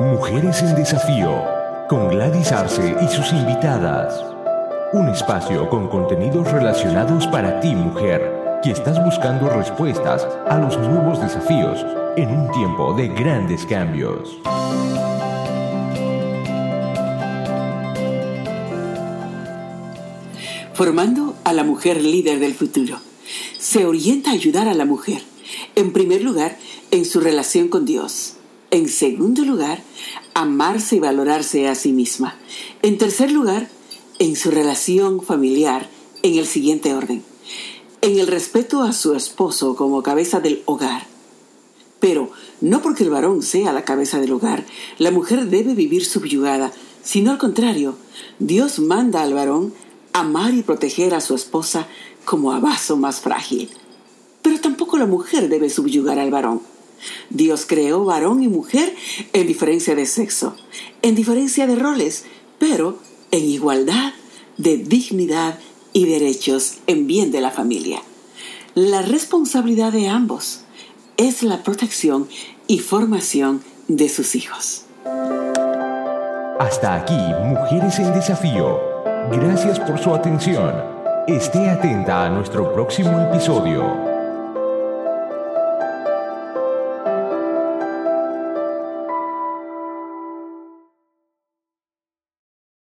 Mujeres en Desafío, con Gladys Arce y sus invitadas. Un espacio con contenidos relacionados para ti, mujer, que estás buscando respuestas a los nuevos desafíos en un tiempo de grandes cambios. Formando a la mujer líder del futuro. Se orienta a ayudar a la mujer, en primer lugar, en su relación con Dios. En segundo lugar, amarse y valorarse a sí misma. En tercer lugar, en su relación familiar, en el siguiente orden. En el respeto a su esposo como cabeza del hogar. Pero no porque el varón sea la cabeza del hogar, la mujer debe vivir subyugada, sino al contrario, Dios manda al varón amar y proteger a su esposa como a vaso más frágil. Pero tampoco la mujer debe subyugar al varón. Dios creó varón y mujer en diferencia de sexo, en diferencia de roles, pero en igualdad de dignidad y derechos en bien de la familia. La responsabilidad de ambos es la protección y formación de sus hijos. Hasta aquí, Mujeres en Desafío. Gracias por su atención. Esté atenta a nuestro próximo episodio.